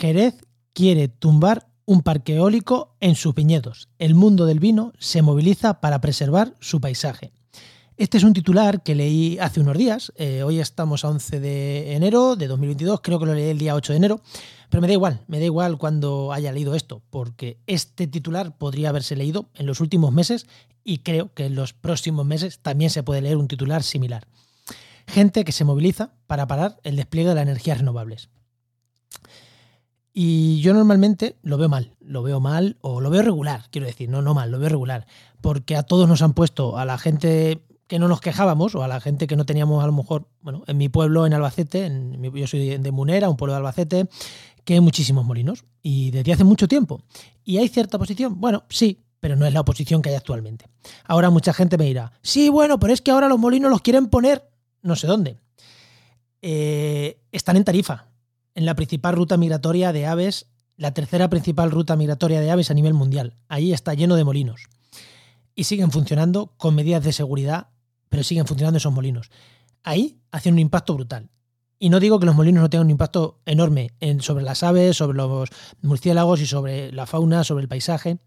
Jerez quiere tumbar un parque eólico en sus viñedos. El mundo del vino se moviliza para preservar su paisaje. Este es un titular que leí hace unos días. Eh, hoy estamos a 11 de enero de 2022, creo que lo leí el día 8 de enero, pero me da igual, me da igual cuando haya leído esto, porque este titular podría haberse leído en los últimos meses y creo que en los próximos meses también se puede leer un titular similar. Gente que se moviliza para parar el despliegue de las energías renovables. Y yo normalmente lo veo mal, lo veo mal o lo veo regular, quiero decir, no, no mal, lo veo regular, porque a todos nos han puesto, a la gente que no nos quejábamos o a la gente que no teníamos a lo mejor, bueno, en mi pueblo, en Albacete, en, yo soy de Munera, un pueblo de Albacete, que hay muchísimos molinos y desde hace mucho tiempo. ¿Y hay cierta oposición? Bueno, sí, pero no es la oposición que hay actualmente. Ahora mucha gente me dirá, sí, bueno, pero es que ahora los molinos los quieren poner no sé dónde. Eh, están en Tarifa, en la principal ruta migratoria de aves, la tercera principal ruta migratoria de aves a nivel mundial. Ahí está lleno de molinos. Y siguen funcionando con medidas de seguridad pero siguen funcionando esos molinos. Ahí hacen un impacto brutal. Y no digo que los molinos no tengan un impacto enorme en, sobre las aves, sobre los murciélagos y sobre la fauna, sobre el paisaje.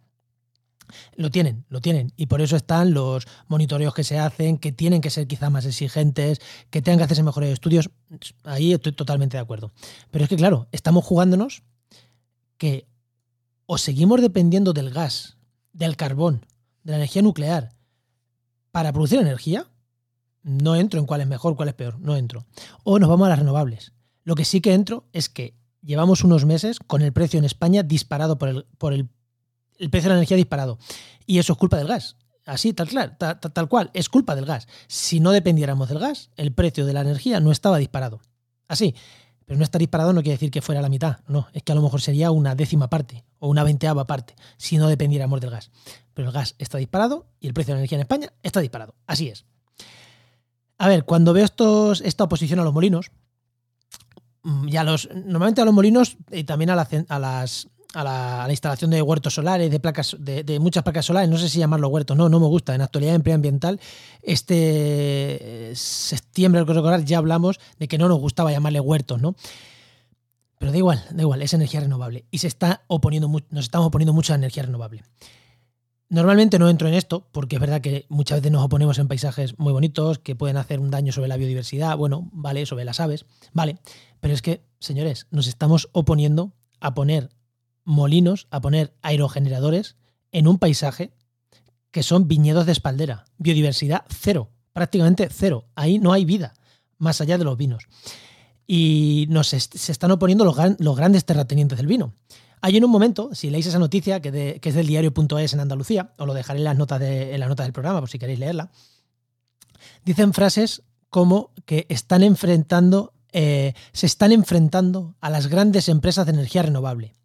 Lo tienen, lo tienen. Y por eso están los monitoreos que se hacen, que tienen que ser quizás más exigentes, que tengan que hacerse mejores estudios. Ahí estoy totalmente de acuerdo. Pero es que, claro, estamos jugándonos que o seguimos dependiendo del gas, del carbón, de la energía nuclear, para producir energía, no entro en cuál es mejor, cuál es peor, no entro. O nos vamos a las renovables. Lo que sí que entro es que llevamos unos meses con el precio en España disparado por el, por el, precio de la energía disparado. Y eso es culpa del gas. Así, tal, tal, cual, es culpa del gas. Si no dependiéramos del gas, el precio de la energía no estaba disparado. Así. Pero no estar disparado no quiere decir que fuera la mitad, no, es que a lo mejor sería una décima parte o una veinteava parte si no dependiéramos del gas. Pero el gas está disparado y el precio de la energía en España está disparado. Así es. A ver, cuando veo estos, esta oposición a los molinos, mm, los, normalmente a los molinos y también a, a las a la, instalación de huertos solares, de placas, de, muchas placas solares, no sé si llamarlo huertos, no, no me gusta. En actualidad en preambiental, este eh, septiembre, recordar, ya hablamos de que no nos gustaba llamarle huertos, ¿no? Pero da igual, da igual, es energía renovable. Y se está oponiendo, nos estamos oponiendo mucho a energía renovable. Normalmente no entro en esto, porque es verdad que muchas veces nos oponemos en paisajes muy bonitos, que pueden hacer un daño sobre la biodiversidad, bueno, vale, sobre las aves, vale. Pero es que, señores, nos estamos oponiendo a poner molinos, a poner aerogeneradores en un paisaje que son viñedos de espaldera. Biodiversidad cero, prácticamente cero. Ahí no hay vida, más allá de los vinos. Y nos se están oponiendo los, grandes terratenientes del vino. Hay en un momento, si leéis esa noticia, que, es del diario.es en Andalucía, os lo dejaré en las, notas de, las notas del programa por si queréis leerla, dicen frases como que están enfrentando, eh, se están enfrentando a las grandes empresas de energía renovable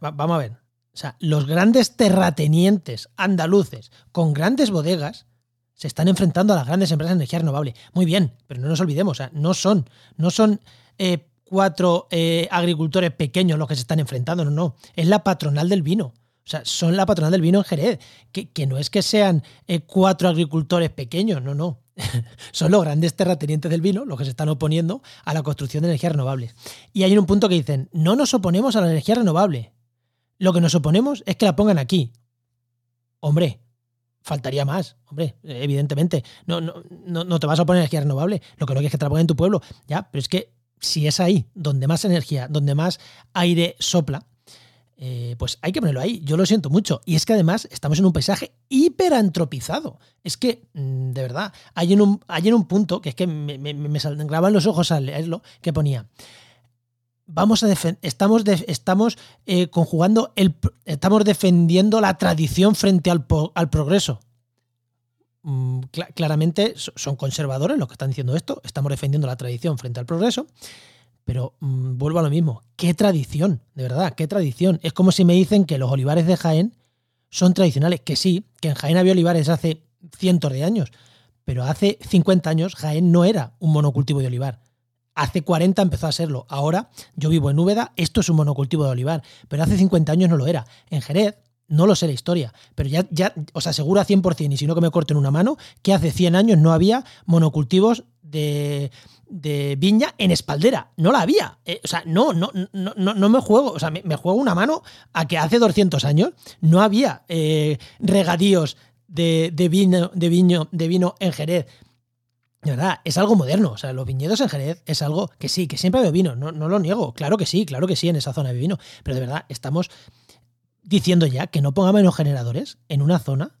vamos a ver. O sea, los grandes terratenientes andaluces con grandes bodegas se están enfrentando a las grandes empresas de energía renovable. Muy bien, pero no nos olvidemos, no son, no son eh, cuatro eh, agricultores pequeños los que se están enfrentando, no, no. Es la patronal del vino. O sea, son la patronal del vino en Jerez. Que, no es que sean eh, cuatro agricultores pequeños, no, no. son los grandes terratenientes del vino los que se están oponiendo a la construcción de energías renovables. Y hay un punto que dicen, no nos oponemos a la energía renovable. Lo que nos oponemos es que la pongan aquí. Hombre, faltaría más, hombre, evidentemente. No, no, no, te vas a oponer energía renovable. Lo que no quieres es que te la pongan en tu pueblo. Ya, pero es que si es ahí donde más energía, donde más aire sopla, eh, pues hay que ponerlo ahí. Yo lo siento mucho. Y es que además estamos en un paisaje hiperantropizado. Es que, mm, de verdad, hay en un, hay en un punto que es que me, me, me los ojos al leerlo, que ponía. Vamos a estamos, estamos eh, conjugando el, estamos defendiendo la tradición frente al, al progreso. Mm, claramente son conservadores los que están diciendo esto. Estamos defendiendo la tradición frente al progreso. Pero mm, vuelvo a lo mismo. ¿Qué tradición? De verdad, ¿qué tradición? Es como si me dicen que los olivares de Jaén son tradicionales. Que sí, que en Jaén había olivares hace cientos de años. Pero hace 50 años Jaén no era un monocultivo de olivar. Hace 40 empezó a serlo. Ahora yo vivo en Úbeda, esto es un monocultivo de olivar. Pero hace 50 años no lo era. En Jerez, No lo sé la historia, pero ya, ya os aseguro a 100%, y si no que me corten una mano, que hace 100 años no había monocultivos de, viña en espaldera. No la había. Eh, o sea, no, no, no, no, me juego. O sea, me, juego una mano a que hace 200 años no había eh, regadíos de, de, vino, de vino en Jerez. De verdad, es algo moderno. O sea, los viñedos en Jerez es algo que sí, que siempre ha vino. No, no lo niego. Claro que sí, claro que sí, en esa zona de vino. Pero de verdad, estamos diciendo ya que no pongamos menos generadores en una zona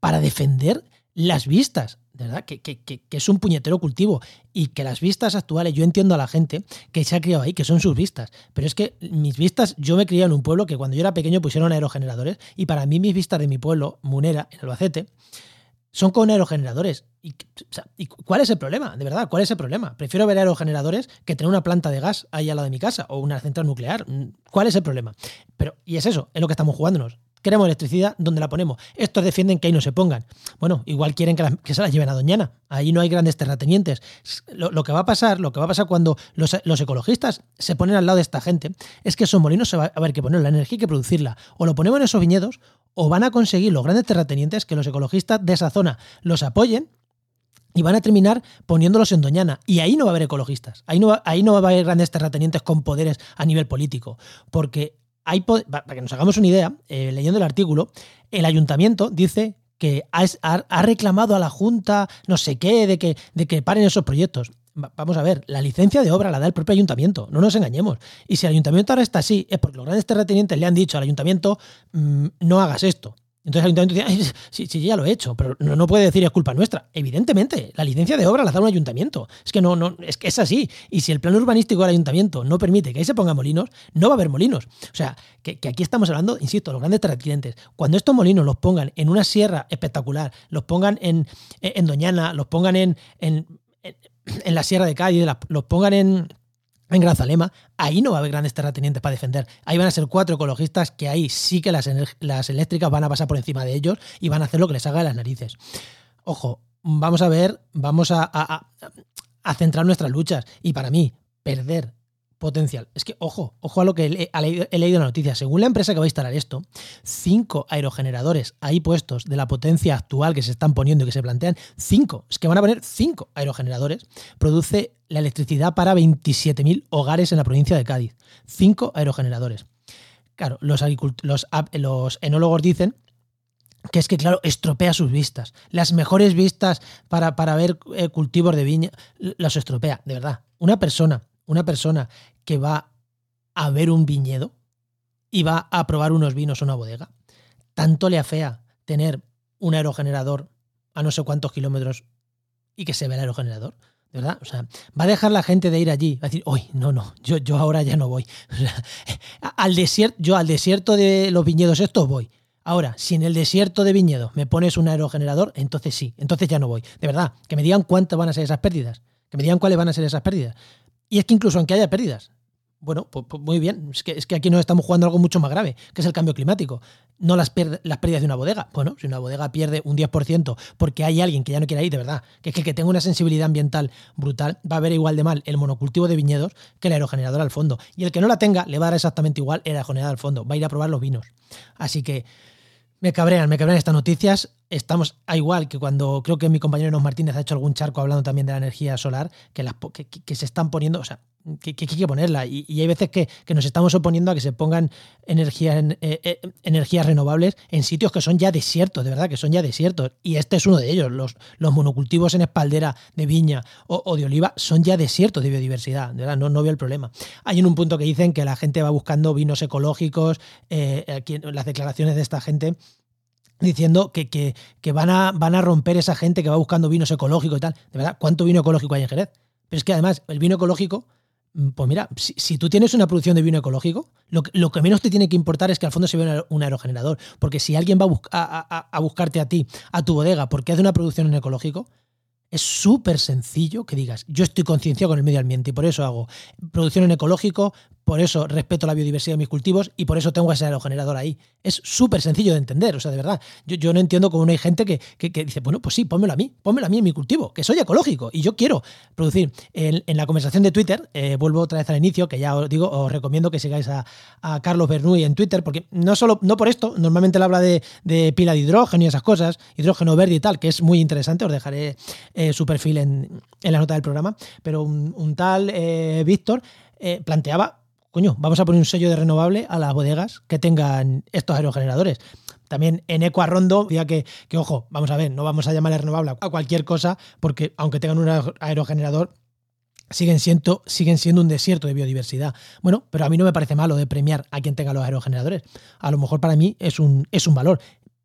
para defender las vistas, ¿verdad? Que, que, que, es un puñetero cultivo y que las vistas actuales, yo entiendo a la gente que se ha criado ahí, que son sus vistas, pero es que mis vistas, yo me crié en un pueblo que cuando yo era pequeño pusieron aerogeneradores y para mí mis vistas de mi pueblo, Munera, en Albacete, son con aerogeneradores. ¿Y, ¿Y, cuál es el problema? De verdad, ¿cuál es el problema? Prefiero ver aerogeneradores que tener una planta de gas ahí al lado de mi casa o una central nuclear. ¿Cuál es el problema? Pero, y es eso, es lo que estamos jugándonos. Queremos electricidad, ¿dónde la ponemos? Estos defienden que ahí no se pongan. Bueno, igual quieren que, se la lleven a Doñana. Ahí no hay grandes terratenientes. Lo, que va a pasar, lo que va a pasar cuando los, ecologistas se ponen al lado de esta gente, es que esos molinos se va a haber que poner la energía y que producirla. O lo ponemos en esos viñedos, o van a conseguir los grandes terratenientes que los ecologistas de esa zona los apoyen y van a terminar poniéndolos en Doñana. Y ahí no va a haber ecologistas. Ahí no ahí no va a haber grandes terratenientes con poderes a nivel político. Porque para que nos hagamos una idea, eh, leyendo el artículo, el ayuntamiento dice que ha, reclamado a la Junta no sé qué de que, de que paren esos proyectos. Vamos a ver, la licencia de obra la da el propio ayuntamiento, no nos engañemos. Y si el ayuntamiento ahora está así, es porque los grandes terratenientes le han dicho al ayuntamiento, mm, no hagas esto. Entonces el ayuntamiento dice, sí, sí, ya lo he hecho, pero no, puede decir es culpa nuestra. Evidentemente, la licencia de obra la da un ayuntamiento. Es que no, no, es que es así. Y si el plan urbanístico del ayuntamiento no permite que ahí se pongan molinos, no va a haber molinos. O sea, que, aquí estamos hablando, insisto, los grandes terratenientes. Cuando estos molinos los pongan en una sierra espectacular, los pongan en, en Doñana, los pongan en, en la sierra de Cádiz, los pongan en en Grazalema, ahí no va a haber grandes terratenientes para defender. Ahí van a ser cuatro ecologistas que ahí sí que las, las eléctricas van a pasar por encima de ellos y van a hacer lo que les haga de las narices. Ojo, vamos a ver, vamos a, a centrar nuestras luchas. Y para mí, perder potencial. Es que, ojo, ojo a lo que he, leído en la noticia. Según la empresa que va a instalar esto, cinco aerogeneradores ahí puestos de la potencia actual que se están poniendo y que se plantean, cinco, es que van a poner cinco aerogeneradores, produce la electricidad para 27.000 hogares en la provincia de Cádiz. Cinco aerogeneradores. Claro, los, los, los enólogos dicen que es que, claro, estropea sus vistas. Las mejores vistas para, para ver eh, cultivos de viña las estropea, de verdad. Una persona una persona que va a ver un viñedo y va a probar unos vinos en una bodega, tanto le afea tener un aerogenerador a no sé cuántos kilómetros y que se vea el aerogenerador. ¿verdad? O sea, va a dejar la gente de ir allí, va a decir, uy, no, no, yo, yo ahora ya no voy. al desierto, yo al desierto de los viñedos estos voy. Ahora, si en el desierto de viñedos me pones un aerogenerador, entonces sí, entonces ya no voy. De verdad, que me digan cuántas van a ser esas pérdidas, que me digan cuáles van a ser esas pérdidas. Y es que incluso aunque haya pérdidas, bueno, pues, pues, muy bien, es que, aquí nos estamos jugando algo mucho más grave, que es el cambio climático. No las, las pérdidas de una bodega. Bueno, si una bodega pierde un 10% porque hay alguien que ya no quiere ir, de verdad, que es que el que tenga una sensibilidad ambiental brutal va a ver igual de mal el monocultivo de viñedos que el aerogenerador al fondo. Y el que no la tenga le va a dar exactamente igual el aerogenerador al fondo. Va a ir a probar los vinos. Así que me cabrean, me cabrean estas noticias. Estamos a igual que cuando creo que mi compañero Nos Martínez ha hecho algún charco hablando también de la energía solar, que, las, que, se están poniendo, o sea, que, hay que ponerla. Y, hay veces que, nos estamos oponiendo a que se pongan energía, eh, eh, energías renovables en sitios que son ya desiertos, de verdad, que son ya desiertos. Y este es uno de ellos. Los, los monocultivos en espaldera de viña o, de oliva son ya desiertos de biodiversidad. De verdad, no, no veo el problema. Hay en un punto que dicen que la gente va buscando vinos ecológicos, eh, aquí, las declaraciones de esta gente diciendo que, que, que, van, a, van a romper esa gente que va buscando vinos ecológicos y tal. De verdad, ¿cuánto vino ecológico hay en Jerez? Pero es que además, el vino ecológico, mm, pues mira, si, tú tienes una producción de vino ecológico, lo, lo, que menos te tiene que importar es que al fondo se vea un aerogenerador. Porque si alguien va a, a, buscarte a ti, a tu bodega, porque hace una producción en ecológico, es súper sencillo que digas, yo estoy concienciado con el medio ambiente y por eso hago producción en ecológico, por eso respeto la biodiversidad de mis cultivos y por eso tengo ese aerogenerador ahí. Es súper sencillo de entender, o sea, de verdad. Yo, no entiendo cómo hay gente que, dice, bueno, pues sí, pónmelo a mí, pónmelo a mí en mi cultivo, que soy ecológico y yo quiero producir. En, la conversación de Twitter, eh, vuelvo otra vez al inicio, que ya os digo, os recomiendo que sigáis a, Carlos Bernoulli en Twitter, porque no solo, no por esto, normalmente él habla de, pila de hidrógeno y esas cosas, hidrógeno verde y tal, que es muy interesante, os dejaré eh, su perfil en, la nota del programa, pero un, tal eh, Víctor planteaba coño, vamos a poner un sello de renovable a las bodegas que tengan estos aerogeneradores. También en Eco Arrondo decía que, que, ojo, vamos a ver, no vamos a llamar renovable a cualquier cosa, porque aunque tengan un aerogenerador, siguen siendo, siguen siendo un desierto de biodiversidad. Bueno, pero a mí no me parece malo de premiar a quien tenga los aerogeneradores. A lo mejor para mí es un, es un valor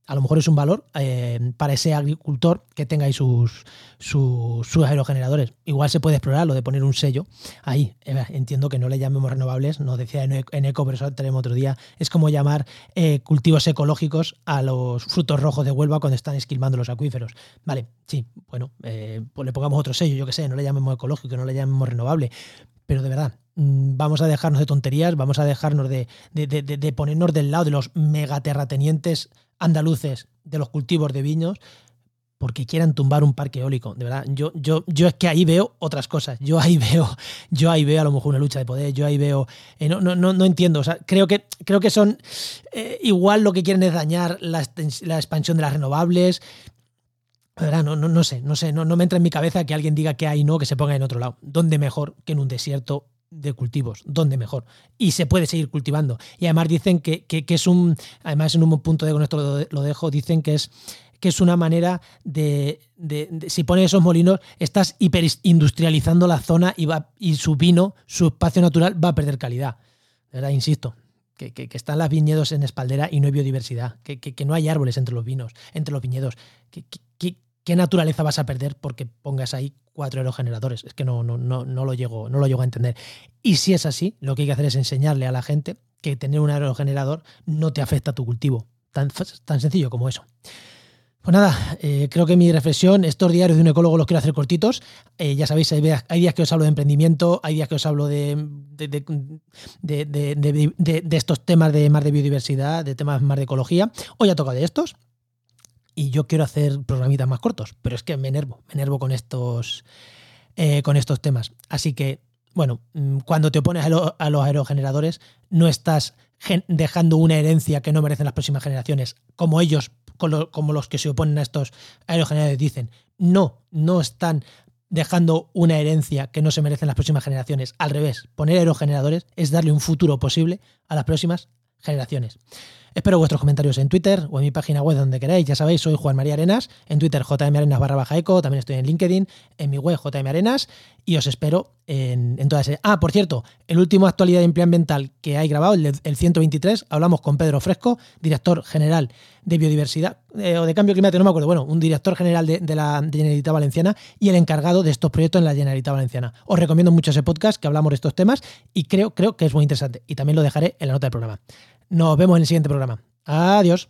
a lo mejor es un valor eh, para ese agricultor que tenga ahí sus, sus, aerogeneradores. Igual se puede explorar lo de poner un sello ahí. Eh, entiendo que no le llamemos renovables, nos decía en eco, pero eso tenemos otro día. Es como llamar eh, cultivos ecológicos a los frutos rojos de Huelva cuando están esquilmando los acuíferos. Vale, sí, bueno, pues le pongamos otro sello, yo que sé, no le llamemos ecológico, no le llamemos renovable. Pero de verdad, vamos a dejarnos de tonterías, vamos a dejarnos de, de, de ponernos del lado de los megaterratenientes andaluces de los cultivos de viños porque quieran tumbar un parque eólico. De verdad, yo, yo, yo es que ahí veo otras cosas. Yo ahí veo, yo ahí veo a lo mejor una lucha de poder, yo ahí veo. Eh, no, no, no, entiendo. O sea, creo que, creo que son eh, igual lo que quieren es dañar la, expansión de las renovables. De verdad, no, no, no sé, no sé, no, no me entra en mi cabeza que alguien diga que hay no, que se ponga en otro lado. ¿Dónde mejor que en un desierto de cultivos, ¿dónde mejor? Y se puede seguir cultivando. Y además dicen que, es un, además en un punto de con esto lo, dejo, dicen que es que es una manera de, si pones esos molinos, estás hiperindustrializando la zona y, va, y su vino, su espacio natural va a perder calidad. ¿verdad? Insisto, que, que, están las viñedos en espaldera y no hay biodiversidad, que, que, no hay árboles entre los vinos, entre los viñedos. ¿Qué, naturaleza vas a perder porque pongas ahí cuatro aerogeneradores. Es que no, no, no, no, lo llego, no lo llego a entender. Y si es así, lo que hay que hacer es enseñarle a la gente que tener un aerogenerador no te afecta a tu cultivo. Tan, tan sencillo como eso. Pues nada, eh, creo que mi reflexión, estos diarios de un ecólogo los quiero hacer cortitos. Eh, ya sabéis, hay días, que os hablo de emprendimiento, hay días que os hablo de, de, estos temas de más de biodiversidad, de temas más de ecología. Hoy ha tocado de estos y yo quiero hacer programitas más cortos, pero es que me enervo, me enervo con estos, eh, con estos temas. Así que, bueno, mm, cuando te opones a, los aerogeneradores, no estás dejando una herencia que no merecen las próximas generaciones, como ellos, como los que se oponen a estos aerogeneradores dicen. No, no están dejando una herencia que no se merecen las próximas generaciones. Al revés, poner aerogeneradores es darle un futuro posible a las próximas generaciones. Espero vuestros comentarios en Twitter o en mi página web donde queráis. Ya sabéis, soy Juan María Arenas. En Twitter, jmarenas barra baja eco. También estoy en LinkedIn, en mi web, jmarenas. Y os espero en, todas. Ah, por cierto, el último actualidad de empleo ambiental que hay grabado, el, el 123, hablamos con Pedro Fresco, director general de biodiversidad eh, o de cambio climático, no me acuerdo. Bueno, un director general de, la Generalitat Valenciana y el encargado de estos proyectos en la Generalitat Valenciana. Os recomiendo mucho ese podcast que hablamos de estos temas y creo, creo que es muy interesante. Y también lo dejaré en la nota del programa. Nos vemos en el siguiente programa. Adiós.